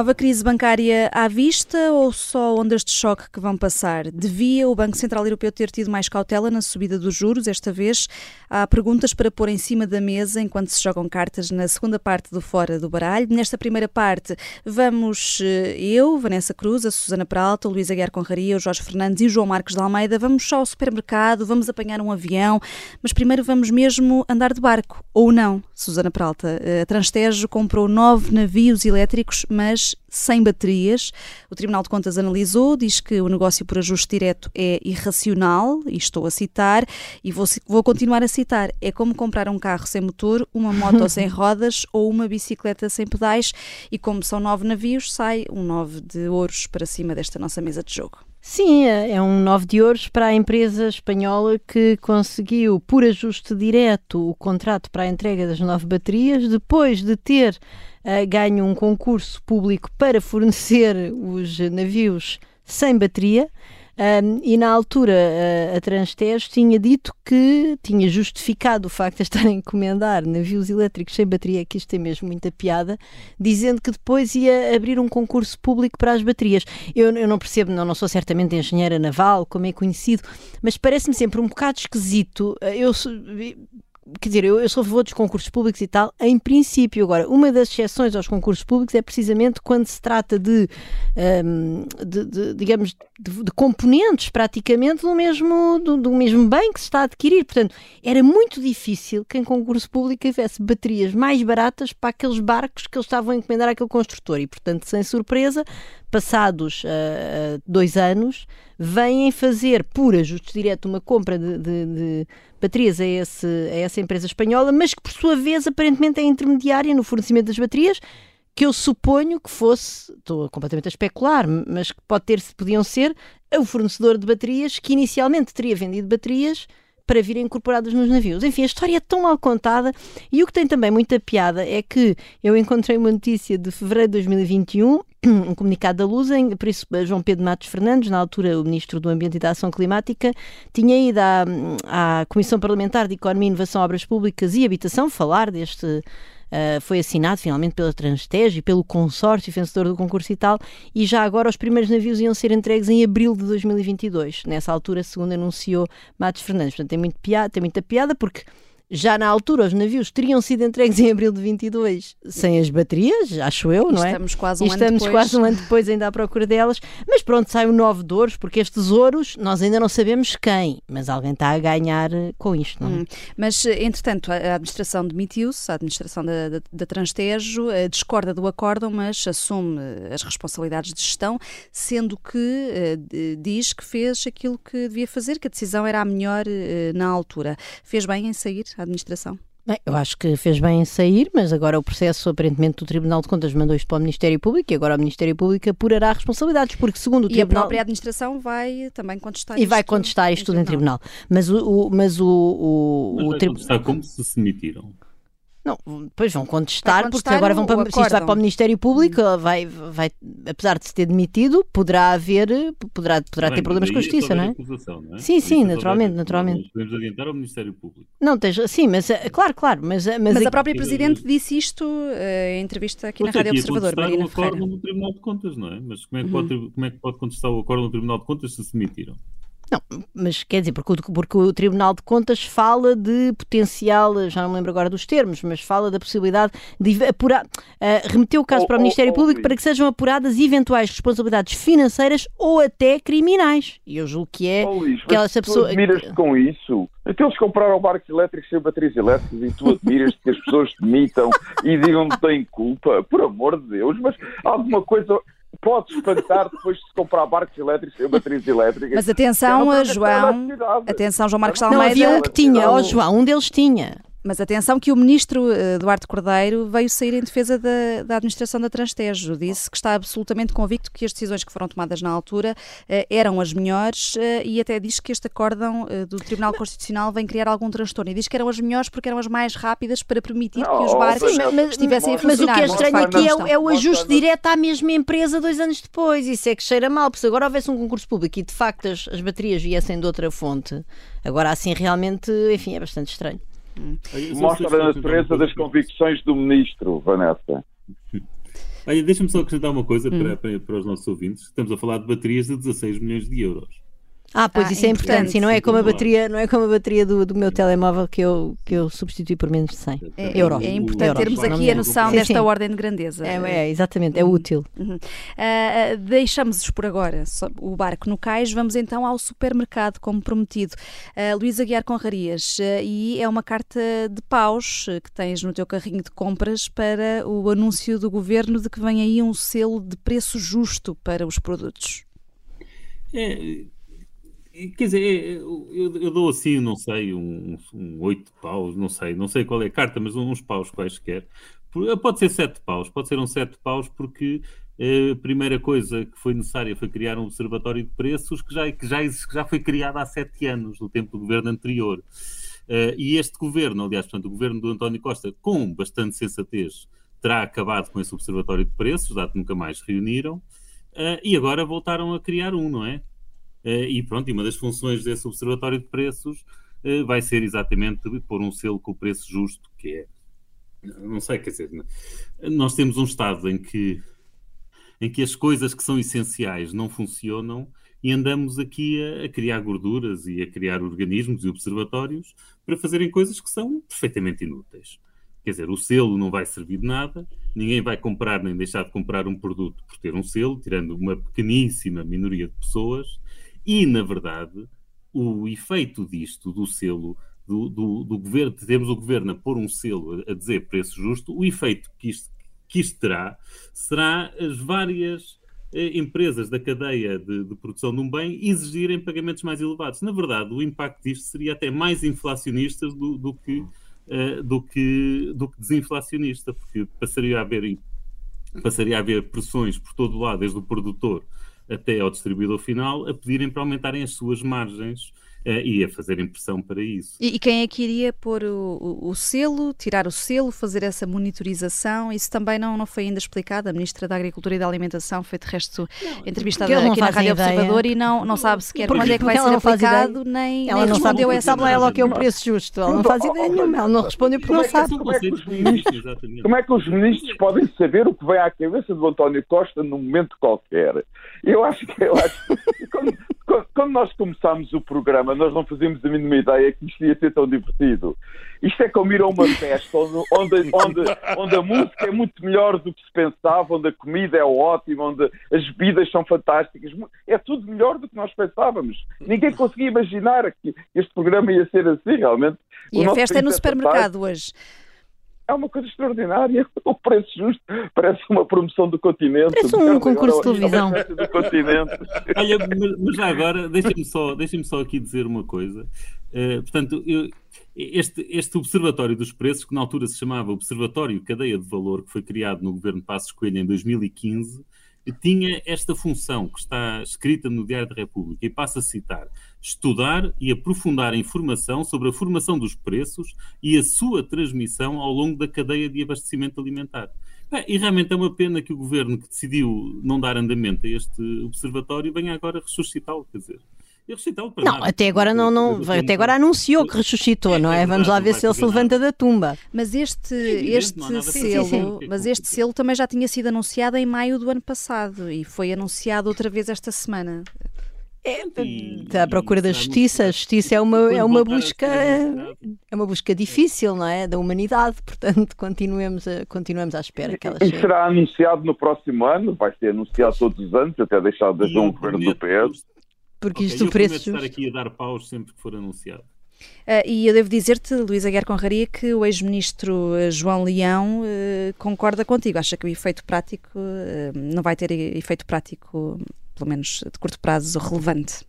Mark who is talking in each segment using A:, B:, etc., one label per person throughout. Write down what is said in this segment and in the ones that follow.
A: Nova crise bancária à vista ou só ondas de choque que vão passar? Devia o Banco Central Europeu ter tido mais cautela na subida dos juros esta vez? Há perguntas para pôr em cima da mesa enquanto se jogam cartas na segunda parte do Fora do Baralho. Nesta primeira parte vamos eh, eu, Vanessa Cruz, a Susana Peralta, o Luís Aguiar Conraria, o Jorge Fernandes e o João Marcos de Almeida. Vamos só ao supermercado, vamos apanhar um avião, mas primeiro vamos mesmo andar de barco, ou não, Susana Peralta. Eh, a Transtejo comprou nove navios elétricos, mas sem baterias. O Tribunal de Contas analisou, diz que o negócio por ajuste direto é irracional, e estou a citar, e vou, vou continuar a citar. É como comprar um carro sem motor, uma moto sem rodas ou uma bicicleta sem pedais, e como são nove navios, sai um nove de ouros para cima desta nossa mesa de jogo.
B: Sim, é, é um nove de ouros para a empresa espanhola que conseguiu, por ajuste direto, o contrato para a entrega das nove baterias, depois de ter uh, ganho um concurso público para fornecer os navios sem bateria. Um, e na altura a, a Transtejo tinha dito que tinha justificado o facto de estarem a encomendar navios elétricos sem bateria, que isto tem mesmo muita piada, dizendo que depois ia abrir um concurso público para as baterias. Eu, eu não percebo, não, não sou certamente engenheira naval, como é conhecido, mas parece-me sempre um bocado esquisito. Eu quer dizer, eu, eu sou a favor dos concursos públicos e tal, em princípio. Agora, uma das exceções aos concursos públicos é precisamente quando se trata de, um, de, de digamos, de, de, componentes praticamente do mesmo, do, do, mesmo bem que se está a adquirir. Portanto, era muito difícil que em concurso público tivesse baterias mais baratas para aqueles barcos que eles estavam a encomendar àquele construtor. E, portanto, sem surpresa, passados uh, dois anos, vêm fazer por ajuste direto uma compra de, de, de baterias a, esse, a essa empresa espanhola, mas que por sua vez aparentemente é intermediária no fornecimento das baterias, que eu suponho que fosse, estou completamente a especular, mas que pode ter, podiam ser o fornecedor de baterias que inicialmente teria vendido baterias para virem incorporadas nos navios. Enfim, a história é tão mal contada e o que tem também muita piada é que eu encontrei uma notícia de fevereiro de 2021 um comunicado da Luz, por isso João Pedro Matos Fernandes, na altura o Ministro do Ambiente e da Ação Climática, tinha ido à, à Comissão Parlamentar de Economia, Inovação, Obras Públicas e Habitação falar deste Uh, foi assinado finalmente pela Transtege e pelo consórcio vencedor do concurso e tal, e já agora os primeiros navios iam ser entregues em abril de 2022. Nessa altura, segundo anunciou Matos Fernandes. Portanto, tem, muito piada, tem muita piada porque já na altura os navios teriam sido entregues em abril de 22 sem as baterias, acho eu, não é?
A: Estamos quase um
B: estamos
A: ano depois.
B: quase um ano depois ainda à procura delas, mas pronto, sai o novo de ouros, porque estes ouros nós ainda não sabemos quem, mas alguém está a ganhar eh, com isto, não é? Hum.
A: Mas, eh, entretanto, a administração demitiu-se, a administração da, da, da Transtejo eh, discorda do acórdão, mas assume as responsabilidades de gestão, sendo que diz que fez aquilo que devia fazer, que a decisão era a melhor na altura. Fez bem em sair? A administração?
B: Bem, eu acho que fez bem em sair, mas agora o processo, aparentemente, do Tribunal de Contas mandou isto para o Ministério Público e agora o Ministério Público apurará responsabilidades, porque segundo o
A: e
B: Tribunal...
A: a própria administração vai também contestar
B: E vai contestar isto tudo em Tribunal. Mas o... o mas o, o,
C: mas o vai tribunal... como se se demitiram.
B: Não, depois vão contestar, contestar porque agora vão para, se isto vai para o Ministério Público, hum. vai, vai, apesar de se ter demitido, poderá haver, poderá, poderá Bem, ter problemas com a Justiça, não é?
C: Acusação, não é?
B: Sim, sim, naturalmente, naturalmente.
C: Podemos adiantar ao Ministério Público.
B: Não, tens, sim, mas eh, claro, claro, mas...
A: Eh, mas, mas a própria Presidente disse isto uh, em entrevista aqui na Rádio Observador, Marina
C: o acordo no Tribunal de Contas, não é? Mas como é, que uhum. pode, como é que pode contestar o acordo no Tribunal de Contas se se demitiram?
B: Não, mas quer dizer, porque, porque o Tribunal de Contas fala de potencial, já não me lembro agora dos termos, mas fala da possibilidade de apurar, uh, remeter o caso oh, para o Ministério oh, oh, Público para que sejam apuradas eventuais responsabilidades financeiras ou até criminais. E eu julgo que é
D: Luís, que essa pessoa. Tu admiras-te com isso? Então eles compraram barcos elétricos sem baterias elétricas e tu admiras que as pessoas demitam e digam que têm culpa? Por amor de Deus, mas alguma coisa pode espantar depois de se comprar barcos elétricos e baterias elétricas.
A: Mas atenção, João, atenção, João Marcos Almeida.
B: Não havia um que tinha, ó oh, João, um deles tinha.
A: Mas atenção que o ministro eh, Eduardo Cordeiro veio sair em defesa da, da administração da Transtejo. Disse que está absolutamente convicto que as decisões que foram tomadas na altura eh, eram as melhores eh, e até diz que este acórdão do Tribunal Constitucional vem criar algum transtorno. E diz que eram as melhores porque eram as mais rápidas para permitir que os barcos mas, estivessem a funcionar.
B: Mas o que é estranho aqui é, é, o ajuste direto à mesma empresa dois anos depois. Isso é que cheira mal, porque se agora houvesse um concurso público e de facto as, as baterias viessem de outra fonte, agora assim realmente, enfim, é bastante estranho.
D: Mostra a natureza das convicções do ministro, Vanessa.
C: Olha, deixa-me só acrescentar uma coisa hum. para, para, para os nossos ouvintes. Estamos a falar de baterias de 16 milhões de euros.
B: Ah, pois ah, isso é importante. Sim, não é como a bateria, não é como a bateria do, do meu telemóvel que eu, que eu substituí por menos de 100
A: é, euros. É importante euros. termos aqui a noção sim, desta sim. ordem de grandeza.
B: É, é exatamente, é uhum. útil.
A: Uhum. Uh, deixamos por agora o barco no cais, vamos então ao supermercado, como prometido. Uh, Luísa Guiar Conrarias, uh, e é uma carta de paus que tens no teu carrinho de compras para o anúncio do governo de que vem aí um selo de preço justo para os produtos.
C: É Quer dizer, eu, eu, dou assim, não sei, um, um 8 paus, não sei, não sei qual é a carta, mas uns paus quaisquer. Pode ser 7 paus, pode ser um 7 paus, porque a primeira coisa que foi necessária foi criar um observatório de preços que já, que já, que já foi criado há 7 anos, no tempo do governo anterior. Uh, e este governo, aliás, portanto, o governo do António Costa, com bastante sensatez, terá acabado com esse observatório de preços, dado que nunca mais reuniram, uh, e agora voltaram a criar um, não é? Eh, e pronto, e uma das funções desse observatório de preços eh, vai ser exatamente pôr um selo com o preço justo, que é, não sei, quer dizer, nós temos um estado em que, em que as coisas que são essenciais não funcionam e andamos aqui a, a, criar gorduras e a criar organismos e observatórios para fazerem coisas que são perfeitamente inúteis. Quer dizer, o selo não vai servir de nada, ninguém vai comprar nem deixar de comprar um produto por ter um selo, tirando uma pequeníssima minoria de pessoas, e, na verdade, o efeito disto, do selo, do, do, do governo, temos o governo a pôr um selo a, dizer preço justo, o efeito que isto, que isto terá será as várias eh, empresas da cadeia de, de, produção de um bem exigirem pagamentos mais elevados. Na verdade, o impacto disto seria até mais inflacionista do, do que, uh, do, que, do que desinflacionista, porque passaria a haver passaria a haver pressões por todo lado, desde o produtor até ao distribuidor final a pedirem para aumentarem as suas margens e a fazerem pressão para isso.
A: E, e quem é que iria pôr o, o, o, selo, tirar o selo, fazer essa monitorização? Isso também não, não foi ainda explicado. A Ministra da Agricultura e da Alimentação foi de resto não, entrevistada aqui na Rádio ideia. Observador e não, não sabe sequer porque, quando é que vai ser aplicado, nem,
B: ela nem
A: não
B: respondeu
A: sabe,
B: essa. Sabe lá ela o que é um preço justo. Ela não faz ideia nenhuma. Ela não respondeu porque não sabe.
D: Como é, que os ministros, como é que os ministros podem saber o que vem à cabeça do António Costa num momento qualquer? Eu acho que, eu acho, quando, quando nós começámos o programa, nós não fazíamos a mínima ideia que isto ia ser tão divertido. Isto é como ir a uma festa onde, onde, onde, a música é muito melhor do que se pensava, onde a comida é ótima, onde as bebidas são fantásticas. É tudo melhor do que nós pensávamos. Ninguém conseguia imaginar que este programa ia ser assim, realmente.
A: E a festa é no é supermercado hoje
D: é uma coisa extraordinária. O preço justo parece uma promoção do continente.
B: Parece um concurso de televisão.
D: Do continente.
C: Olha, mas já agora, deixem-me só, deixem só aqui dizer uma coisa. Uh, portanto, eu, este, este Observatório dos Preços, que na altura se chamava Observatório Cadeia de Valor, que foi criado no governo Passos Coelho em 2015, tinha esta função que está escrita no Diário da República, e passo a citar: estudar e aprofundar a informação sobre a formação dos preços e a sua transmissão ao longo da cadeia de abastecimento alimentar. e realmente é uma pena que o governo que decidiu não dar andamento a este observatório venha agora ressuscitá-lo, quer dizer.
B: Não, nada. até agora não, não até agora anunciou que ressuscitou, não é? Vamos lá ver se ele se levanta da tumba.
A: Mas este, este selo, sim, sim. mas este selo também já tinha sido anunciado em maio do ano passado e foi anunciado outra vez esta semana.
B: É, está à procura da justiça. A justiça é uma, é uma busca é uma busca difícil, não é? Da humanidade, portanto, continuemos, a, continuemos à espera que ela chegue.
D: E será anunciado no próximo ano, vai ser anunciado todos os anos, até deixar de um governo do PS.
B: Porque okay, isto o preço.
C: estar aqui a dar paus sempre que for anunciado.
A: Uh, e eu devo dizer-te, Luísa Guerra Conraria, que o ex-ministro uh, João Leão uh, concorda contigo. Acha que o efeito prático não vai ter efeito prático, pelo menos de curto prazo, relevante.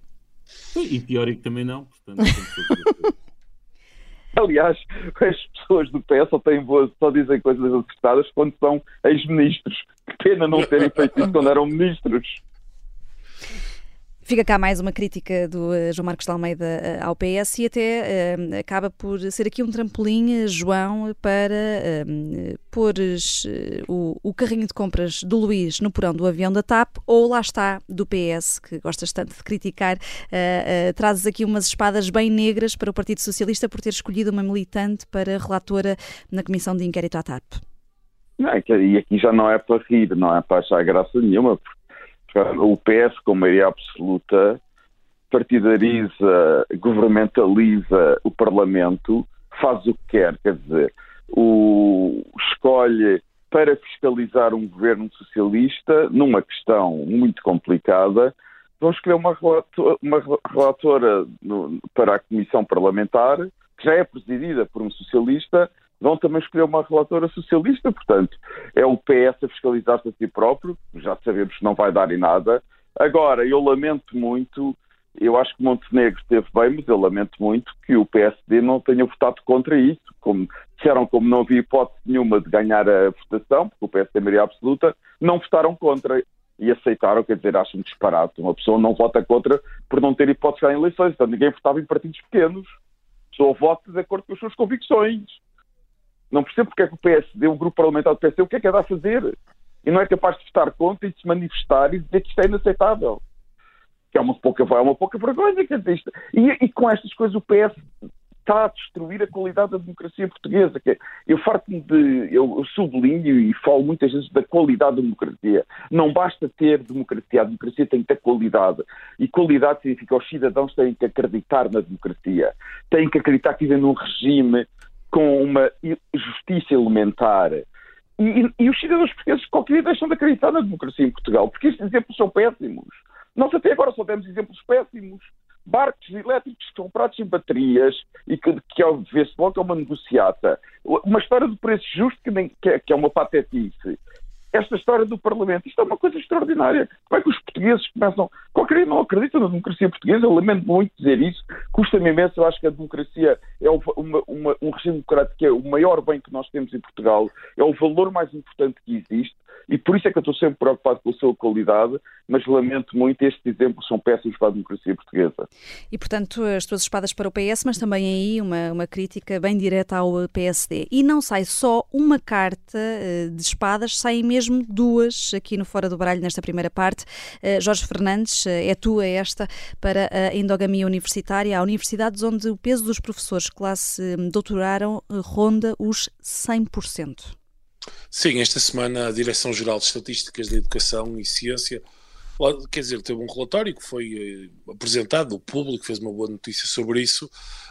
C: E teórico também não, portanto.
D: Aliás, as pessoas do PS só, têm boas, só dizem coisas acertadas quando são ex-ministros. Que pena não terem feito isso quando eram ministros.
A: Fica cá mais uma crítica do uh, João Marcos de Almeida uh, ao PS e até uh, acaba por ser aqui um trampolim, João, para pôres o, o, carrinho de compras do Luís no porão do avião da TAP ou lá está, do PS, que gostas tanto de criticar, trazes aqui umas espadas bem negras para o Partido Socialista por ter escolhido uma militante para relatora na Comissão de Inquérito à TAP.
D: Não, e aqui já não é para rir, não é para achar graça nenhuma, porque o PS, com maioria absoluta, partidariza, governamentaliza o Parlamento, faz o que quer, quer dizer, o, escolhe para fiscalizar um governo socialista numa questão muito complicada, vão escolher uma, relatora, uma relatora no, para a Comissão Parlamentar, que já é presidida por um socialista, vão também escolher uma relatora socialista, portanto, é o PS a fiscalizar-se a si próprio, já sabemos que não vai dar em nada. Agora, eu lamento muito eu acho que Montenegro esteve bem, mas eu lamento muito que o PSD não tenha votado contra isso. Como disseram, como não havia hipótese nenhuma de ganhar a votação, porque o PSD é maioria absoluta, não votaram contra e aceitaram, quer dizer, acham disparado. Uma pessoa não vota contra por não ter hipótese de ganhar eleições. Então ninguém votava em partidos pequenos. A pessoa vota de acordo com as suas convicções. Não percebo porque é que o PSD, o grupo parlamentar do PSD, o que é que é a fazer? E não é capaz de votar contra e de se manifestar e dizer que isto é inaceitável que é uma pouca, é uma pouca vergonha. Quer dizer, isto, e, e com estas coisas o PS está a destruir a qualidade da democracia portuguesa. Que é, eu farto-me de. Eu sublinho e falo muitas vezes da qualidade da democracia. Não basta ter democracia, a democracia tem que ter qualidade. E qualidade significa que os cidadãos têm que acreditar na democracia, têm que acreditar que vivem num regime com uma justiça elementar. E, e, os cidadãos portugueses qualquer dia deixam de acreditar na democracia em Portugal, porque estes exemplos são péssimos. Nós até agora só temos exemplos péssimos. Barcos elétricos comprados em baterias e que, que vê-se logo é uma negociata. Uma história de preço justo que, nem, que, é, que é uma patetice esta história do Parlamento. Isto é uma coisa extraordinária. Como é que os portugueses começam. Qualquer dia não acreditam na democracia portuguesa. Eu lamento muito dizer isso. Custa-me imenso. Eu acho que a democracia é uma, uma, um regime democrático que é o maior bem que nós temos em Portugal. É o valor mais importante que existe. E por isso é que eu estou sempre preocupado com a sua qualidade, mas lamento muito, estes exemplos são péssimos para a democracia portuguesa.
A: E, portanto, as tuas espadas para o PS, mas também aí uma, uma crítica bem direta ao PSD. E não sai só uma carta eh, de espadas, saem mesmo duas aqui no Fora do Baralho, nesta primeira parte. Eh, Jorge Fernandes, eh, é tua esta para a endogamia universitária. Há universidades onde o peso dos professores que lá se doutoraram ronda os 100%.
E: Sim, esta semana a Direção-Geral de Estatísticas da Educação e Ciência, quer dizer, teve um relatório que foi eh, apresentado, o público fez uma boa notícia sobre isso.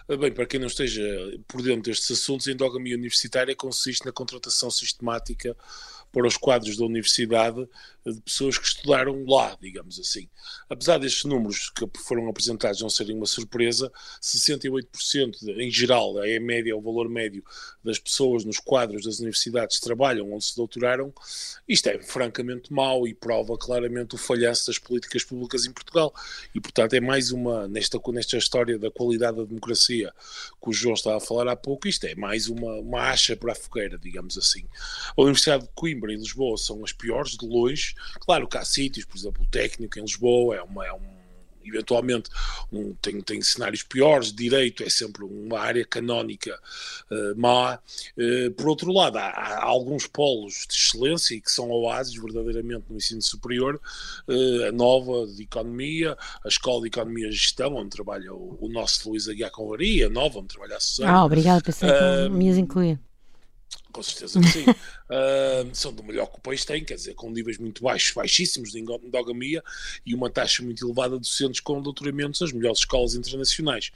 E: Eh, bem, para quem não esteja por dentro destes assuntos, a endogamia universitária consiste na contratação sistemática para os quadros da universidade de pessoas que estudaram lá, digamos assim. Apesar destes números que foram apresentados não serem uma surpresa, 68% em geral, é a média, é o valor médio das pessoas nos quadros das universidades que trabalham onde se doutoraram, isto é francamente mau e prova claramente o falhanço das políticas públicas em Portugal. E, portanto, é mais uma, nesta, nesta história da qualidade da democracia que o João estava a falar há pouco, isto é mais uma, uma acha para a fogueira, digamos assim. A Universidade de Coimbra e Lisboa são as piores de longe, Claro que há sítios, por exemplo, o técnico em Lisboa é, uma, é um eventualmente um, tem, tem cenários piores, direito é sempre uma área canónica uh, má. Uh, por outro lado, há, há, alguns polos de excelência e que são oásis verdadeiramente no ensino superior, uh, a nova de economia, a escola de economia e gestão, onde trabalha o, o nosso Luís Aguiar Convaria, a nova, onde trabalha a Susana.
B: Ah, obrigado, pensei que me ias incluir.
E: Com certeza que sim. uh, são do melhor que o país tem, quer dizer, com níveis muito baixos, baixíssimos de endogamia e uma taxa muito elevada de docentes com doutoramentos nas melhores escolas internacionais.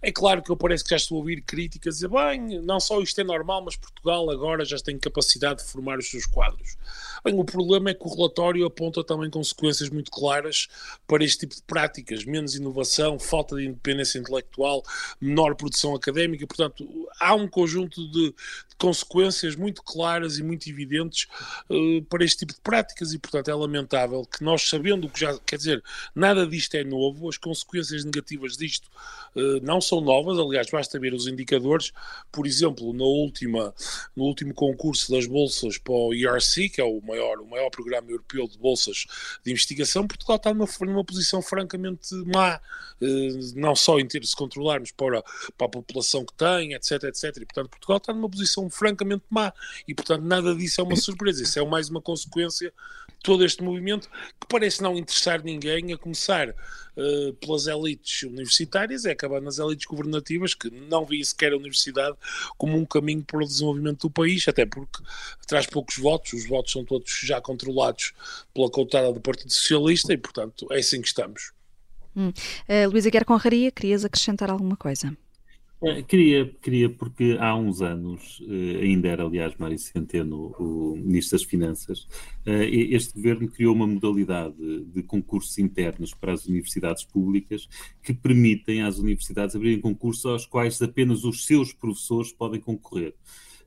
E: É claro que eu parece que já estou a ouvir críticas dizer, bem, não só isto é normal, mas Portugal agora já tem capacidade de formar os seus quadros. Bem, o problema é que o relatório aponta também consequências muito claras para este tipo de práticas, menos inovação, falta de independência intelectual, menor produção académica, portanto, há um conjunto de consequências muito claras e muito evidentes uh, para este tipo de práticas. E, portanto, é lamentável que nós, sabendo que já, quer dizer, nada disto é novo, as consequências negativas disto uh, não são novas, aliás, basta ver os indicadores, por exemplo, na última, no último concurso das bolsas para o ERC, que é o maior, o maior programa europeu de bolsas de investigação, Portugal está numa, numa posição francamente má, uh, não só em termos de controlarmos para, para a população que tem, etc, etc, e, portanto, Portugal está numa posição francamente má. E, portanto, nada disso é uma surpresa. Isso é mais uma consequência de todo este movimento que parece não interessar ninguém, a começar uh, pelas elites universitárias, é acabar nas elites governativas, que não veem sequer a universidade como um caminho para o desenvolvimento do país, até porque traz poucos votos, os votos são todos já controlados pela cautada do Partido Socialista e, portanto, é assim que estamos.
A: Hum. Uh, Luísa Guerra Conraria, querias acrescentar alguma coisa?
C: É, queria, queria, porque há uns anos, eh, ainda era aliás Mário Centeno o Ministro das Finanças, eh, este governo criou uma modalidade de concursos internos para as universidades públicas que permitem às universidades abrirem concursos aos quais apenas os seus professores podem concorrer.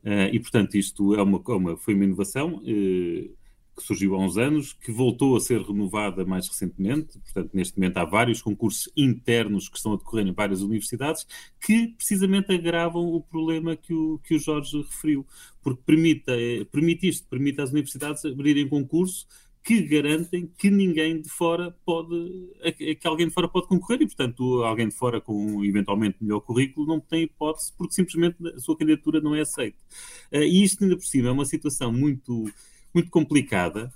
C: Eh, e, portanto, isto é uma, foi uma inovação que surgiu há uns anos, que voltou a ser renovada mais recentemente. Portanto, neste momento há vários concursos internos que estão a decorrer em várias universidades que precisamente agravam o problema que o, que o Jorge referiu, porque permite, eh, permite isto, permite às universidades abrirem concurso que garantem que ninguém de fora pode, que alguém de fora pode concorrer e, portanto, alguém de fora com eventualmente melhor currículo não tem hipótese porque simplesmente a sua candidatura não é aceita. Eh, e isto ainda por cima é uma situação muito muito complicada.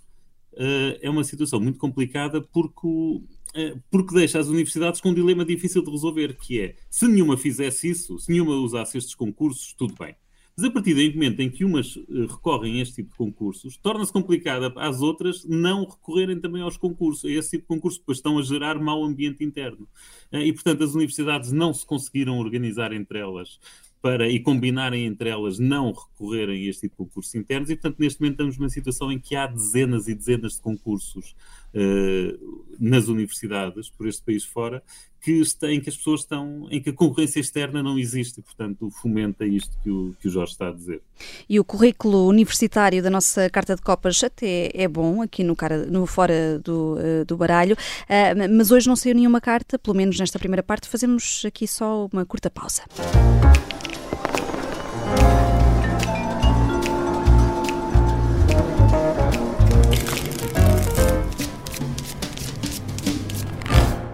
C: Uh, é uma situação muito complicada porque, uh, porque deixa as universidades com um dilema difícil de resolver, que é, se nenhuma fizesse isso, se nenhuma usasse estes concursos, tudo bem. Mas a partir do momento em que umas uh, recorrem a este tipo de concursos, torna-se complicada às outras não recorrerem também aos concursos. A esse tipo de concursos depois estão a gerar mau ambiente interno. e, portanto, as universidades não se conseguiram organizar entre elas para e combinarem entre elas não recorrerem a este tipo de concursos internos e, portanto, neste momento estamos numa situação em que há dezenas e dezenas de concursos uh, nas universidades por este país fora que está, em que as pessoas estão, em que a concorrência externa não existe e, portanto, fomenta isto que o, que o Jorge está a dizer.
A: E o currículo universitário da nossa Carta de Copas até é bom aqui no, cara, no fora do, uh, do baralho, uh, mas hoje não saiu nenhuma carta, pelo menos nesta primeira parte, fazemos aqui só uma curta pausa.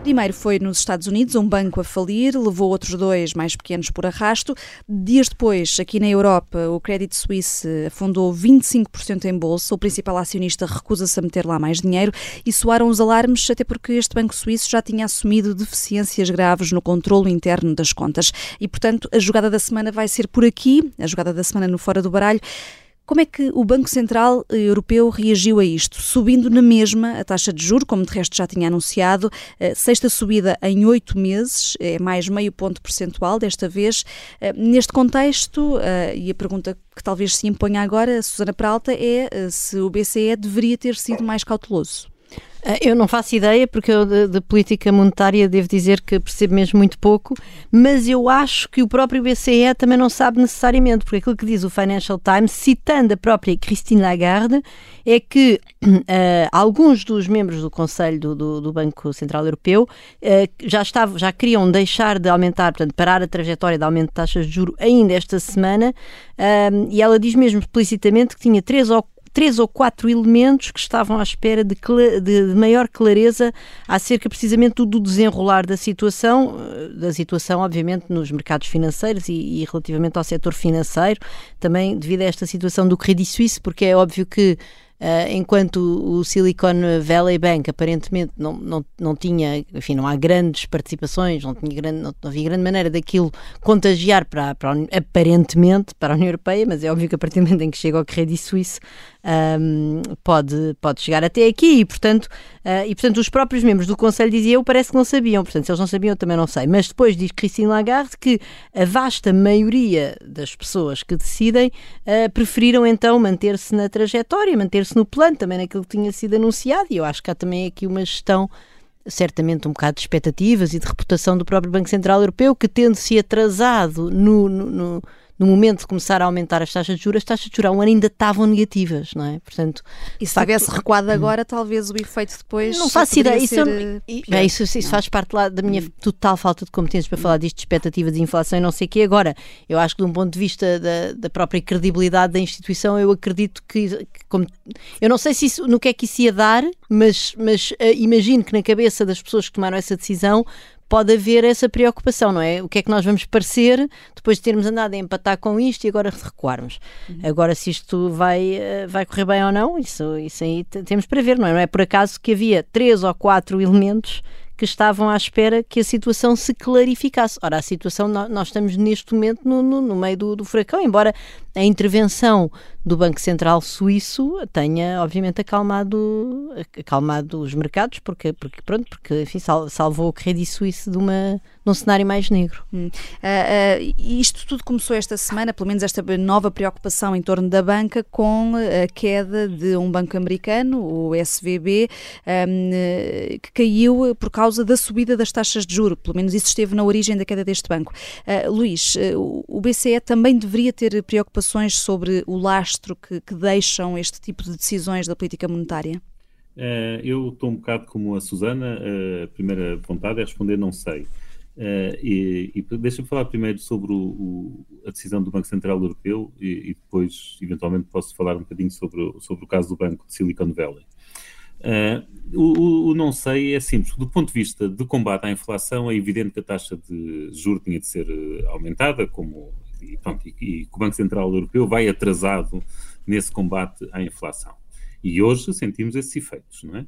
A: Primeiro foi nos Estados Unidos, um banco a falir, levou outros dois mais pequenos por arrasto. Dias depois, aqui na Europa, o Credit Suisse afundou 25% em bolsa. O principal acionista recusa-se a meter lá mais dinheiro e soaram os alarmes, até porque este banco suíço já tinha assumido deficiências graves no controlo interno das contas. E, portanto, a jogada da semana vai ser por aqui, a jogada da semana no Fora do Baralho. Como é que o Banco Central Europeu reagiu a isto? Subindo na mesma a taxa de juro, como de resto já tinha anunciado, eh, sexta subida em oito meses, é mais meio ponto percentual desta vez. Eh, neste contexto, eh, e a pergunta que talvez se imponha agora, Susana Peralta, é se o BCE deveria ter sido mais cauteloso.
B: Ah, eu não faço ideia, porque eu de, de, política monetária devo dizer que percebo mesmo muito pouco, mas eu acho que o próprio BCE também não sabe necessariamente, porque aquilo que diz o Financial Times, citando a própria Christine Lagarde, é que uh, alguns dos membros do Conselho do, do, do Banco Central Europeu uh, já, estavam, já queriam deixar de aumentar, portanto, parar a trajetória de aumento de taxas de juro ainda esta semana, uh, e ela diz mesmo explicitamente que tinha três ou três ou quatro elementos que estavam à espera de, de, de maior clareza acerca precisamente do desenrolar da situação, eh, da situação, obviamente, nos mercados financeiros e, e relativamente ao setor financeiro, também devido a esta situação do Credit Suisse, porque é óbvio que Uh, enquanto o Silicon Valley Bank aparentemente não, não, não tinha, enfim, não há grandes participações, não, tinha grande, não, não havia grande maneira daquilo contagiar para, para, aparentemente para a União Europeia, mas é óbvio que a partir do momento em que chega ao Credit Suisse um, pode, pode chegar até aqui e portanto, e portanto os próprios membros do Conselho diziam, parece que não sabiam, portanto se eles não sabiam eu também não sei, mas depois diz Christine Lagarde que a vasta maioria das pessoas que decidem uh, preferiram então manter-se na trajetória, manter-se no plano, também naquilo que tinha sido anunciado. E eu acho que há também aqui uma gestão certamente um bocado de expectativas e de reputação do próprio Banco Central Europeu, que tendo-se atrasado no, no, no no momento de começar a aumentar as taxas de juros, as taxas de juros há um ano ainda estavam negativas, não é?
A: Portanto, e se facto, tivesse recuado agora, talvez o efeito depois.
B: Não faço ideia. Isso, ser, é, isso, isso faz parte lá da minha hum. total falta de competências para falar disto de expectativas de inflação e não sei o quê. Agora, eu acho que de um ponto de vista da, da própria credibilidade da instituição, eu acredito que, que como, eu não sei se isso, no que é que isso ia dar, mas, mas uh, imagino que na cabeça das pessoas que tomaram essa decisão pode haver essa preocupação, não é? O que é que nós vamos parecer depois de termos andado a empatar com isto e agora recuarmos? Uhum. Agora, se isto vai, eh, vai correr bem ou não, isso, isso aí temos para ver, não é? Não é por acaso que havia três ou quatro elementos que estavam à espera que a situação se clarificasse. Ora, a situação, nós estamos neste momento no, no, no meio do, do furacão, embora a intervenção do Banco Central Suíço tenha, obviamente, acalmado, acalmado os mercados, porque, porque pronto, porque enfim, salvou o Credit Suisse de, uma, de um cenário mais negro. Hum. Uh,
A: uh, isto tudo começou esta semana, pelo menos esta nova preocupação em torno da banca, com a queda de um banco americano, o SVB, um, que caiu por causa da subida das taxas de juro. Pelo menos isso esteve na origem da queda deste banco. Uh, Luís, o BCE também deveria ter preocupações sobre o lastro que, que deixam este tipo de decisões da política monetária?
C: Uh, eu estou um bocado como a Susana, uh, a primeira vontade é responder não sei. Uh, e, e deixa-me falar primeiro sobre o, o, a decisão do Banco Central Europeu e, e, depois, eventualmente, posso falar um bocadinho sobre, sobre o caso do Banco de Silicon Valley. Uh, o, o, não sei é simples. Do ponto de vista de combate à inflação, é evidente que a taxa de juros tinha de ser aumentada, como e, pronto, e, e o Banco Central Europeu vai atrasado nesse combate à inflação. E hoje sentimos esses efeitos, não é?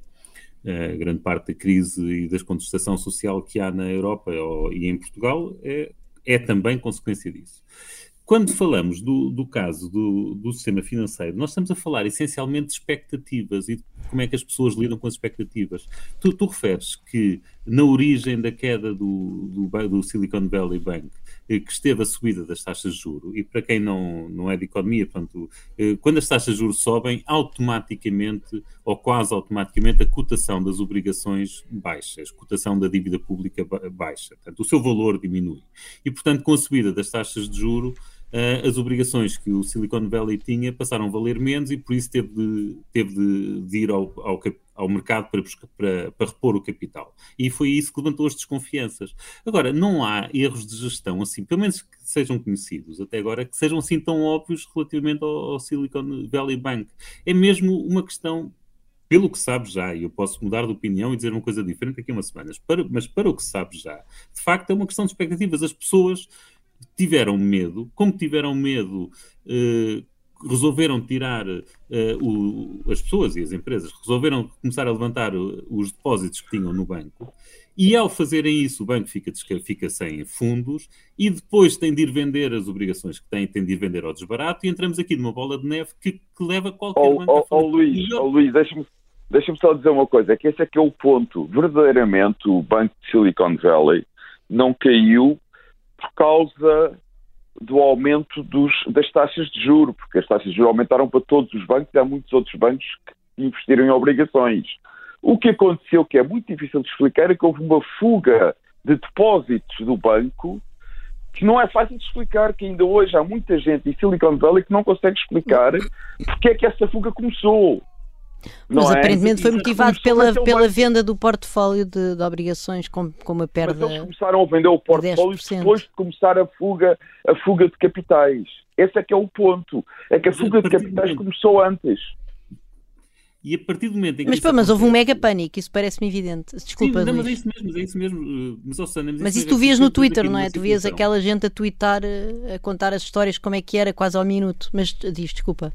C: A grande parte da crise e da contestação social que há na Europa e em Portugal é, é também consequência disso. Quando falamos do, do caso do, do, sistema financeiro, nós estamos a falar essencialmente de expectativas e de como é que as pessoas lidam com as expectativas. Tu, tu referes que na origem da queda do, do, do Silicon Valley Bank que esteve a subida das taxas de juro e para quem não, não é de economia, portanto, eh, quando as taxas de juros sobem, automaticamente ou quase automaticamente a cotação das obrigações baixa, a cotação da dívida pública baixa, portanto, o seu valor diminui. E, portanto, com a subida das taxas de juro, uh, as obrigações que o Silicon Valley tinha passaram a valer menos e por isso teve de, teve de, de ir ao, ao, ao mercado para, para, para, repor o capital. E foi isso que levantou as desconfianças. Agora, não há erros de gestão assim, pelo menos que sejam conhecidos até agora, que sejam assim tão óbvios relativamente ao, ao Silicon Valley Bank. É mesmo uma questão pelo que sabes já, e eu posso mudar de opinião e dizer uma coisa diferente daqui a umas semanas, para, mas para o que sabes já, de facto é uma questão de expectativas. As pessoas tiveram medo, como tiveram medo, eh, resolveram tirar eh, o, as pessoas e as empresas, resolveram começar a levantar os depósitos que tinham no banco, e ao fazerem isso, o banco fica, fica sem fundos e depois tem de ir vender as obrigações que tem, tem de ir vender ao desbarato, e entramos aqui numa bola de neve que, que leva qualquer
D: oh, banco oh, a oh, Luís, oh, Luís deixa-me deixa só dizer uma coisa, é que esse é que é o ponto. Verdadeiramente, o Banco de Silicon Valley não caiu por causa do aumento dos, das taxas de juro, porque as taxas de juro aumentaram para todos os bancos e há muitos outros bancos que investiram em obrigações. O que aconteceu, que é muito difícil de explicar, é que houve uma fuga de depósitos do banco que não é fácil de explicar, que ainda hoje há muita gente em Silicon Valley que não consegue explicar porque é que essa fuga começou.
B: Mas é? aparentemente foi motivado pela, pela venda do portfólio de, de, obrigações com, com uma perda.
D: Mas eles começaram a vender o portfólio de depois de começar a fuga, a fuga de capitais. Esse é que é o ponto. É que a fuga de capitais começou antes.
C: E a partir do momento em
B: que. Mas, pô, mas houve um mega pânico, isso parece-me evidente. Desculpa,
C: Sim, não, mas é isso mesmo, é isso mesmo. Mas, Susana,
B: mas, mas isso tu vias no Twitter, não é? Tu vias aquela gente a twittar, a contar as histórias como é que era, quase ao minuto. Mas diz, desculpa.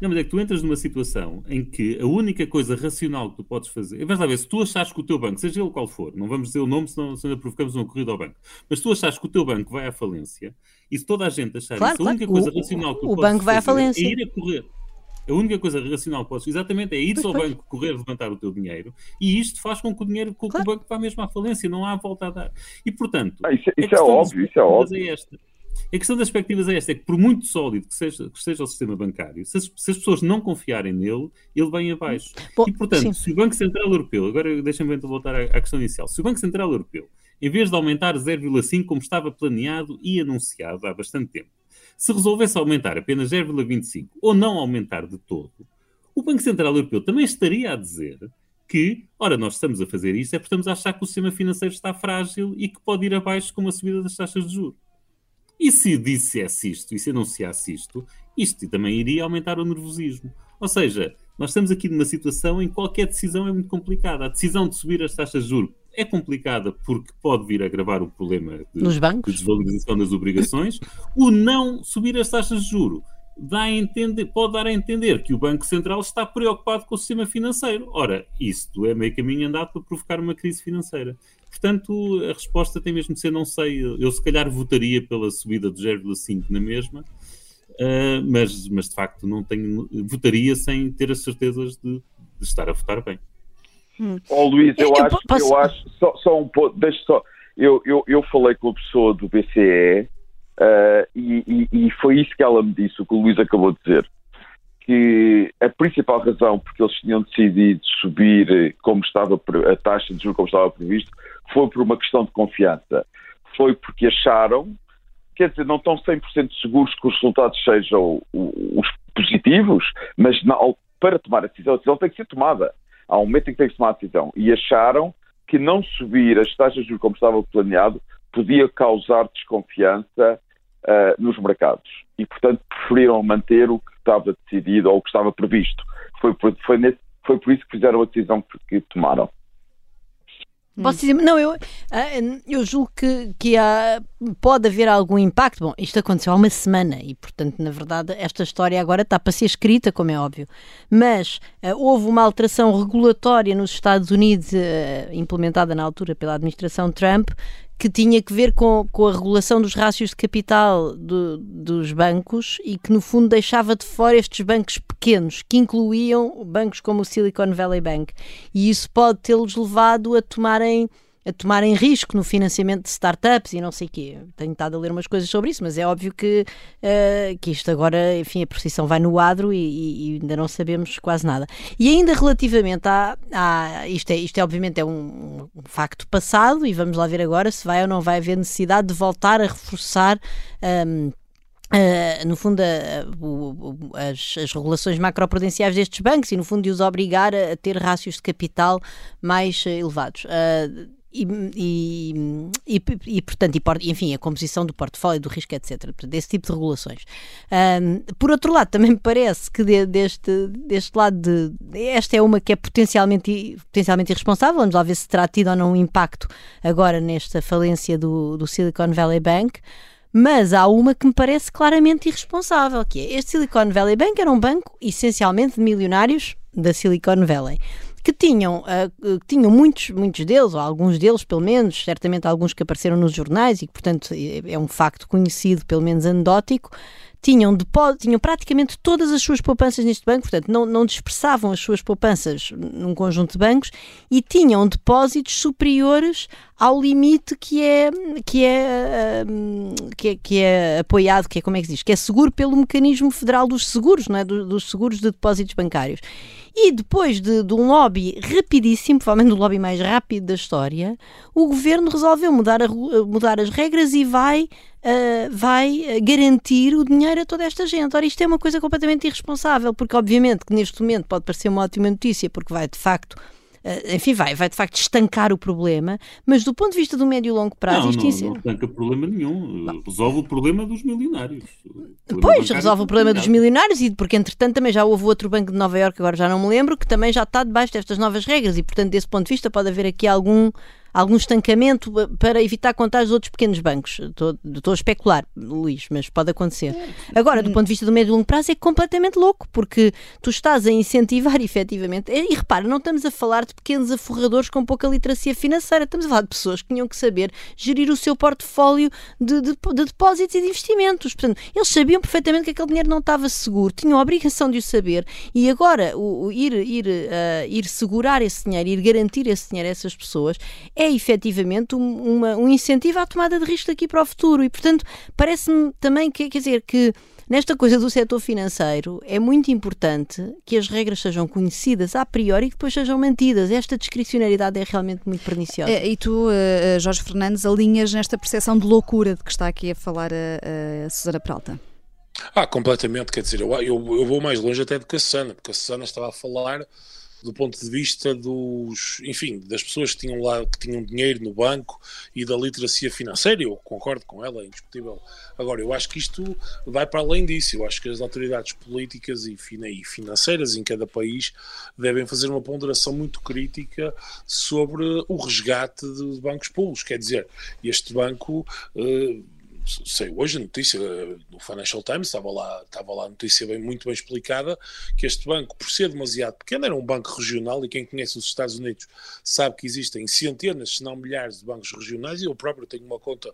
C: Não, mas é que tu entras numa situação em que a única coisa racional que tu podes fazer. Vamos lá ver, se tu achares que o teu banco, seja ele qual for, não vamos dizer o nome, senão, senão provocamos uma corrida ao banco, mas se tu achares que o teu banco vai à falência, e se toda a gente achar
B: claro,
C: isso,
B: claro.
C: a única coisa o, racional que tu
B: o banco vai à falência.
C: é ir a correr. A única coisa racional que podes exatamente é ir ao banco, correr, levantar o teu dinheiro, e isto faz com que o dinheiro, com claro. que o banco vá mesmo à falência, não há volta a dar. E portanto,
D: ah, isso, isso é óbvio, isso é óbvio.
C: É esta. A questão das perspectivas é esta: é que por muito sólido que seja, que seja o sistema bancário, se as, se as, pessoas não confiarem nele, ele vem abaixo. Bom, e, portanto, sim. se o Banco Central Europeu, agora deixa-me voltar à, à questão inicial, se o Banco Central Europeu, em vez de aumentar 0,5 como estava planeado e anunciado há bastante tempo, se resolvesse aumentar apenas 0,25 ou não aumentar de todo, o Banco Central Europeu também estaria a dizer que, ora, nós estamos a fazer isto é porque estamos a achar que o sistema financeiro está frágil e que pode ir abaixo com a subida das taxas de juros. E se dissesse isto, e se anunciasse isto, isto também iria aumentar o nervosismo. Ou seja, nós estamos aqui numa situação em que qualquer decisão é muito complicada. A decisão de subir as taxas de juros é complicada porque pode vir a agravar o problema de,
B: Nos bancos?
C: de desvalorização das obrigações. o não subir as taxas de juro dá a entender, pode dar a entender que o Banco Central está preocupado com o sistema financeiro. Ora, isso é meio caminho andado para provocar uma crise financeira. Portanto, a resposta tem mesmo de ser não sei. Eu se calhar votaria pela subida de 0,5 na mesma, uh, mas, mas de facto não tenho. Votaria sem ter as certezas de, de estar a votar bem.
D: Hum. Oh, Luís, eu, eu acho, posso... eu acho só, só um pouco, deixa só. Eu, eu, eu falei com a pessoa do BCE uh, e, e, e, foi isso que ela me disse, o que o Luís acabou de dizer. Que a principal razão porque eles tinham decidido subir como estava a taxa de juros como estava previsto foi por uma questão de confiança. Foi porque acharam, quer dizer, não estão 100% seguros que os resultados sejam os positivos, mas para tomar a decisão, a decisão tem que ser tomada. Há um momento em que tem que tomar a decisão. E acharam que não subir as taxas de juros como estava planeado podia causar desconfiança uh, nos mercados. E, portanto, preferiram manter o que estava decidido ou o que estava previsto. Foi por, foi nesse, foi por isso que fizeram a decisão que, que tomaram.
B: Posso dizer, não, eu, ah, eu julgo que, que há, pode haver algum impacto. Bom, isto aconteceu há uma semana e, portanto, na verdade, esta história agora está para ser escrita, como é óbvio. Mas uh, houve uma alteração regulatória nos Estados Unidos, uh, implementada na altura pela administração Trump, que tinha que ver com, com a regulação dos rácios de capital do, dos bancos e que, no fundo, deixava de fora estes bancos pequenos, que incluíam bancos como o Silicon Valley Bank. E isso pode tê-los levado a tomarem a tomarem risco no financiamento de startups e não sei o quê. Tenho estado a ler umas coisas sobre isso, mas é óbvio que, uh, que isto agora, enfim, a precisão vai no adro e, e, ainda não sabemos quase nada. E ainda relativamente a, isto, é, isto é obviamente é um, um, facto passado e vamos lá ver agora se vai ou não vai haver necessidade de voltar a reforçar um, Uh, no fundo, uh, uh, as, as, regulações macroprudenciais destes bancos e, no fundo, de os obrigar a, a ter rácios de capital mais eh, elevados. E, e, e, portanto, e, enfim, a composição do portfólio, do risco, etc. Desse tipo de regulações. Um, por outro lado, também me parece que de, deste, deste lado de. Esta é uma que é potencialmente, potencialmente irresponsável. Vamos lá ver se terá tido ou não um impacto agora nesta falência do, do Silicon Valley Bank. Mas há uma que me parece claramente irresponsável, que é este Silicon Valley Bank era um banco essencialmente de milionários da Silicon Valley que tinham, uh, tinham muitos, muitos deles, ou alguns deles pelo menos, certamente alguns que apareceram nos jornais e que, portanto, é, um facto conhecido, pelo menos anedótico, tinham, tinham praticamente todas as suas poupanças neste banco, portanto, não, não dispersavam as suas poupanças num conjunto de bancos e tinham depósitos superiores ao limite que é, que é, que é, que é apoiado, que é, como é que se diz, que é seguro pelo mecanismo federal dos seguros, não é? dos, dos seguros de depósitos bancários. E depois de, de, um lobby rapidíssimo, provavelmente o lobby mais rápido da história, o governo resolveu mudar, a, mudar as regras e vai, uh, vai garantir o dinheiro a toda esta gente. Ora, isto é uma coisa completamente irresponsável, porque obviamente que neste momento pode parecer uma ótima notícia, porque vai de facto eh, enfim, vai, vai de facto estancar o problema, mas do ponto de vista do médio e longo prazo,
C: não,
B: isto
C: não, não estanca problema nenhum, não. resolve o problema dos milionários.
B: Pois, resolve o problema dos milionários e porque entretanto também já houve outro banco de Nova Iorque, agora já não me lembro, que também já está debaixo destas novas regras e portanto desse ponto de vista pode haver aqui algum algum estancamento para evitar contar os outros pequenos bancos. Estou, estou a especular, Luís, mas pode acontecer. Agora, do ponto de vista do médio e longo prazo, é completamente louco, porque tu estás a incentivar efetivamente. E repara, não estamos a falar de pequenos aforradores com pouca literacia financeira, estamos a falar de pessoas que tinham que saber gerir o seu portfólio de, de, de depósitos e de investimentos. Portanto, eles sabiam perfeitamente que aquele dinheiro não estava seguro, tinham a obrigação de o saber e agora o, o ir, ir, uh, ir segurar esse dinheiro, ir garantir esse dinheiro a essas pessoas é efetivamente um, uma, um incentivo à tomada de risco daqui para o futuro. E, portanto, parece-me também que, quer dizer, que nesta coisa do setor financeiro é muito importante que as regras sejam conhecidas a priori e que depois sejam mantidas. Esta discricionariedade é realmente muito perniciosa.
A: É, e tu, uh, Jorge Fernandes, alinhas nesta percepção de loucura de que está aqui a falar a, a Susana Peralta?
E: Ah, completamente. Quer dizer, eu, eu, eu, vou mais longe até do que a Susana, porque a Susana estava a falar do ponto de vista dos, enfim, das pessoas que tinham lá, que tinham dinheiro no banco e da literacia financeira, eu concordo com ela, é indiscutível. Agora, eu acho que isto vai para além disso, eu acho que as autoridades políticas e financeiras em cada país devem fazer uma ponderação muito crítica sobre o resgate de bancos públicos, quer dizer, este banco... Uh, sei hoje a notícia no Financial Times, estava lá, estava lá a notícia bem, muito bem explicada, que este banco, por ser demasiado pequeno, era um banco regional e quem conhece os Estados Unidos sabe que existem centenas, se não milhares de bancos regionais e eu próprio tenho uma conta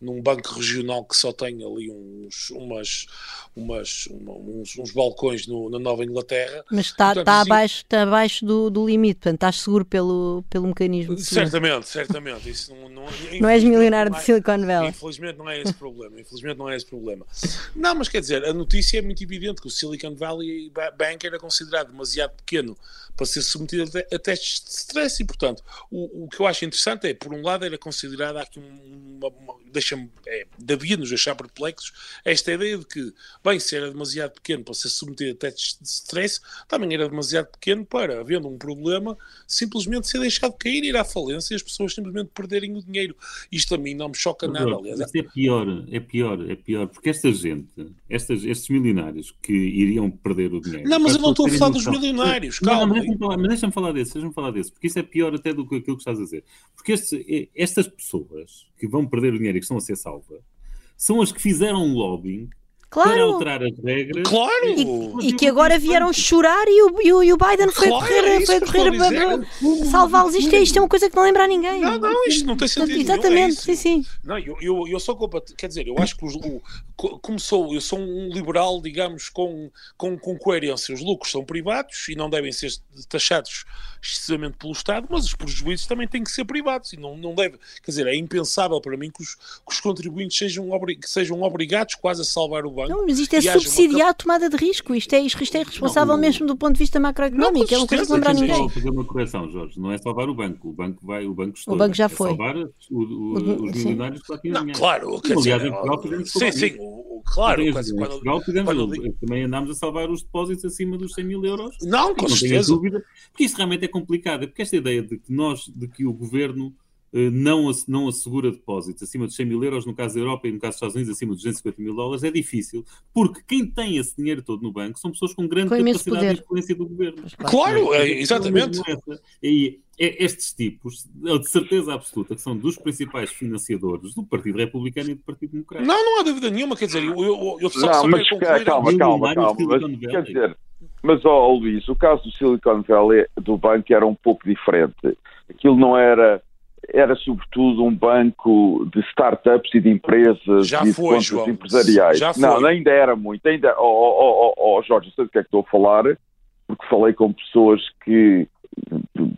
E: num banco regional que só tem ali uns, umas, umas, uma, uns, uns, balcões no, na Nova Inglaterra.
B: Mas está, está, abaixo, está abaixo do, do limite, portanto estás seguro pelo, pelo mecanismo.
E: Certamente, certamente. Isso não, não,
B: não és milionário de é- Silicon Valley.
E: Infelizmente não é esse problema. Infelizmente não é esse problema. Não, mas quer dizer, a notícia é muito evidente que o Silicon Valley Bank era considerado demasiado pequeno para ser submetido a, testes de stress e, portanto, o, o que eu acho interessante é, por um lado, era considerada aqui uma, uma deixa-me, é, devia-nos deixar perplexos esta ideia de que, bem, se era demasiado pequeno para ser submetido a testes de stress, também era demasiado pequeno para, havendo um problema, simplesmente ser deixado cair, ir à falência e as pessoas simplesmente perderem o dinheiro. Isto a mim não me choca nada, aliás.
C: Isto é pior, é pior, é pior, porque esta gente, estas, estes milionários que iriam perder o dinheiro.
E: Não, mas eu não estou a falar dos milionários, calma.
C: Não, mas deixa-me falar, desse, deixa-me falar desse, porque isso é pior até do que aquilo que estás a dizer. Porque este, estas pessoas que vão perder o dinheiro e que estão a ser salvas são as que fizeram lobbying claro. para alterar as regras.
E: Claro!
B: E, e que agora vieram chorar e o, e o, e o Biden foi claro, correr, é foi correr para salvá-los. Isto, é, isto é uma coisa que não lembra a ninguém.
E: Não, não, isto não tem sentido.
B: Exatamente,
E: é
B: sim, sim.
E: Não, eu, eu, eu sou quer dizer, eu acho que os, o, como sou, eu sou um liberal, digamos, com, com, com coerência. Os lucros são privados e não devem ser taxados excessivamente pelo Estado, mas os prejuízos também têm que ser privados e não, não deve. Quer dizer, é impensável para mim que os, que os contribuintes sejam, obri, que sejam obrigados quase a salvar o banco.
B: Não, mas isto é subsidiar uma... a tomada de risco. Isto é, isto é responsável não, mesmo do ponto de vista macroeconómico. Não, é uma coisa que lembra a ninguém. Vou
C: fazer uma correção, Jorge. Não é salvar o banco. O banco vai, o banco
B: estoura. O banco já foi.
C: É salvar o, o, os milionários que lá tinham
E: dinheiro. Claro, quer Aliás, dizer, sim, sim, claro.
C: Quando, Portugal, fizemos, quando... também andámos a salvar os depósitos acima dos 100 mil euros.
E: Não, com não certeza.
C: Dúvida, porque isso realmente é complicado. É porque esta ideia de que nós, de que o governo não, não assegura depósitos acima de 100 mil euros, no caso da Europa e no caso dos Estados Unidos acima de 250 mil dólares, é difícil, porque quem tem esse dinheiro todo no banco são pessoas com grande com capacidade de influência do governo.
E: Claro, é, exatamente.
C: E estes tipos, de certeza absoluta, que são dos principais financiadores do Partido Republicano e do Partido Democrático.
E: Não, não há dúvida nenhuma, quer dizer, eu, eu, eu
D: só, não, mas calma, calma, calma, calma, mas, quer dizer, mas, ó, oh, Luís, o caso do Silicon Valley do banco era um pouco diferente. Aquilo não era era sobretudo um banco de startups e de empresas
E: Já
D: e de
E: foi, João.
D: empresariais.
E: Já foi.
D: Não, ainda era muito. Ainda, oh, oh, oh, oh Jorge, sei do que é que estou a falar, porque falei com pessoas que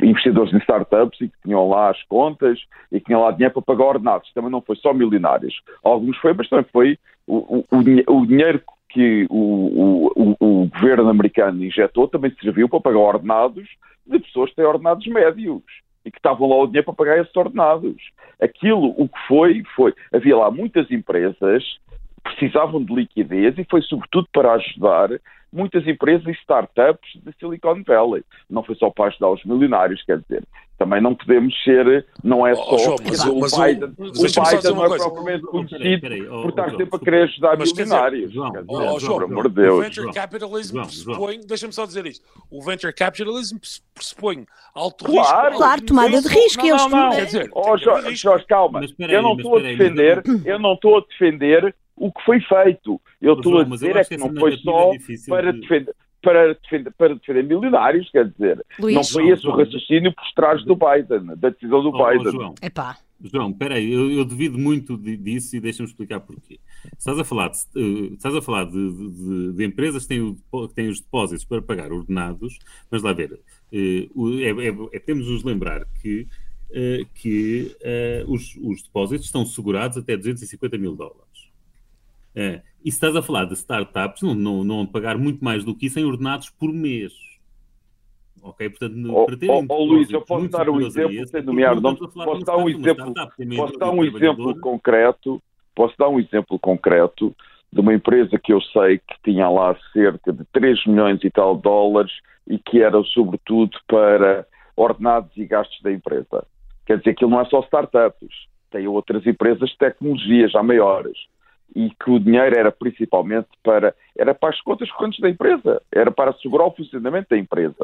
D: investidores em startups e que tinham lá as contas e que tinham lá dinheiro para pagar ordenados. Também não foi só milionários. Alguns foi, mas também foi o, o, o dinheiro que o, o, o, governo americano injetou também serviu para pagar ordenados de pessoas que têm ordenados médios e que estavam lá o dinheiro para pagar esses ordenados. Aquilo, o que foi, foi, havia lá muitas empresas que precisavam de liquidez e foi sobretudo para ajudar muitas empresas e startups de Silicon Valley. Não foi só para ajudar os milionários, quer dizer. Também não podemos ser, não é só. Oh, João, mas, o, mas Biden, o, o Biden não é propriamente conhecido por estar sempre a querer ajudar mas, milionários. Dizer, João, dizer, oh, João, por amor de Deus.
E: O venture capitalism pressupõe, deixa-me só dizer isto: o venture capitalism pressupõe alto
B: claro,
E: risco.
B: Claro, tomada de risco.
D: Não, não, não. Quer dizer, oh, Jorge, Jorge, calma. eu não estou a defender, eu não estou a defender o que foi feito. Eu estou a dizer é que não foi só para defender, para defender, para defender milionários, quer dizer, Luís, não foi esse o raciocínio por trás do Biden, da decisão do oh, Biden. Oh,
C: João, Epá. João, peraí, eu, eu duvido muito disso e deixa-me explicar porquê. Estás a falar de, uh, estás a falar de, de, de empresas que têm, o, que têm, os depósitos para pagar ordenados, mas lá ver, uh, é, é, é, temos de nos lembrar que, uh, que os, os depósitos estão segurados até 250 mil dólares. É. E se estás a falar de startups, não, não, não pagar muito mais do que isso em ordenados por mês. Ok? Portanto,
D: oh, para terem oh, oh, Luís, eu posso dar um exemplo, esse, sem nomear, não, posso dar um exemplo, posso dar um exemplo concreto, posso dar um exemplo concreto de uma empresa que eu sei que tinha lá cerca de 3 milhões e tal de dólares e que era sobretudo para ordenados e gastos da empresa. Quer dizer, aquilo não é só startups, tem outras empresas de tecnologia já maiores e que o dinheiro era principalmente para era para as contas correntes da empresa, era para assegurar o funcionamento da empresa.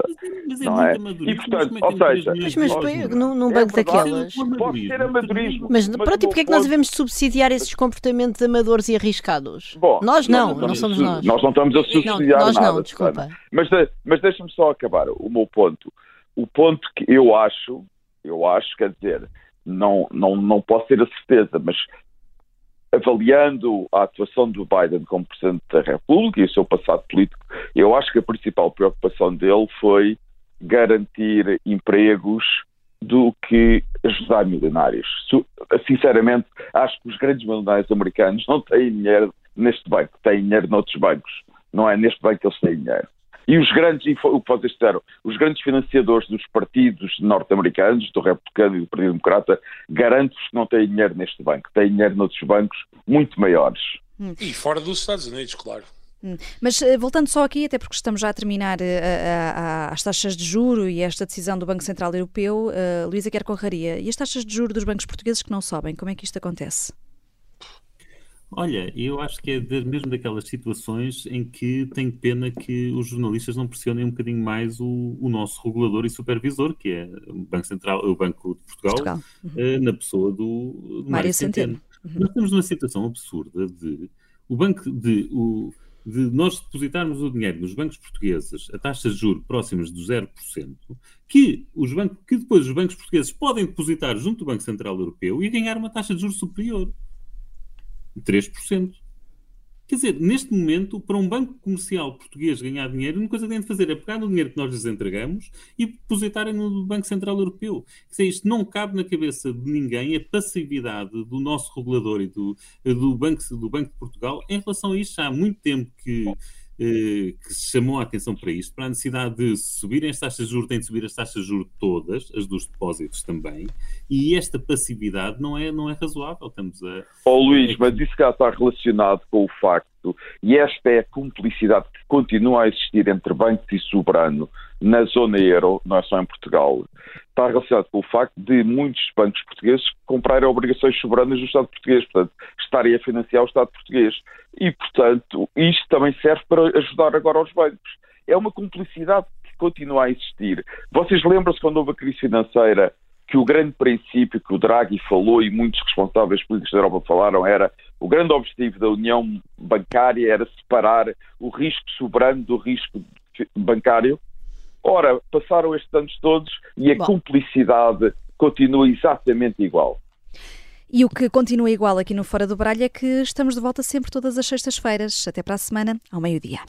D: Mas, é não é? E portanto, ou seja,
B: mas, mas num, num banco é daquelas.
D: Pode ser amadorismo.
B: Mas, mas pronto, e porquê é que nós devemos subsidiar esses comportamentos amadores e arriscados? Bom, nós não, não, não somos nós.
D: Nós não estamos a subsidiar
B: não, nós
D: nada.
B: Não, desculpa.
D: Mas, mas deixa-me só acabar o meu ponto. O ponto que eu acho, eu acho, quer dizer, não, não, não posso ter a certeza, mas avaliando a atuação do Biden como Presidente da República e o seu passado político, eu acho que a principal preocupação dele foi garantir empregos do que ajudar milionários. Sinceramente, acho que os grandes milionários americanos não têm dinheiro neste banco, têm dinheiro noutros bancos. Não é neste banco que eles têm dinheiro. E os grandes, o que vocês disseram, os grandes financiadores dos partidos norte-americanos, do Republicano e do Partido Democrata, garanto-vos que não têm dinheiro neste banco, têm dinheiro noutros bancos muito maiores.
E: Hum. E fora dos Estados Unidos, claro.
A: Hum. Mas eh, voltando só aqui, até porque estamos já a terminar uh, as taxas de juro e esta decisão do Banco Central Europeu, uh, Luísa Quer Conraria, e as taxas de juro dos bancos portugueses que não sobem, como é que isto acontece?
C: Olha, eu acho que é mesmo daquelas situações em que tenho pena que os jornalistas não pressionem um bocadinho mais o, o nosso regulador e supervisor, que é o Banco Central, o Banco de Portugal, Portugal. Uhum. Eh, na pessoa do, do Mário Centeno. Uhum. Nós temos uma situação absurda de o banco de, o, de nós depositarmos o dinheiro nos bancos portugueses a taxas de juros próximas do 0%, que, os bancos, que depois os bancos portugueses podem depositar junto do Banco Central Europeu e ganhar uma taxa de juros superior. 3%. Quer dizer, neste momento, para um banco comercial português ganhar dinheiro, a única coisa que tem de fazer é pegar no dinheiro que nós lhes entregamos e depositarem no Banco Central Europeu. Quer dizer, isto não cabe na cabeça de ninguém, a passividade do nosso regulador e do, do, banco, do Banco de Portugal em relação a isto. Já há muito tempo que que chamou a atenção para isto, para a necessidade de subirem as taxas de juros, têm de subir as taxas de juros todas, as dos depósitos também, e esta passividade não é, não é razoável. Estamos a.
D: Oh, Luís, mas isso cá está relacionado com o facto, e esta é a cumplicidade que continua a existir entre bancos e soberano na zona euro, não é só em Portugal, está relacionado com o facto de muitos bancos portugueses comprarem obrigações soberanas do Estado português, portanto, estarem a financiar o Estado português. E, portanto, isto também serve para ajudar agora os bancos. É uma cumplicidade que continua a existir. Vocês lembram-se quando houve a crise financeira que o grande princípio que o Draghi falou e muitos responsáveis políticos da Europa falaram era o grande objetivo da União Bancária era separar o risco soberano do risco bancário Ora, passaram estes anos todos e a Bom. cumplicidade continua exatamente igual.
A: E o que continua igual aqui no Fora do Baralho é que estamos de volta sempre todas as sextas-feiras. Até para a semana, ao meio-dia.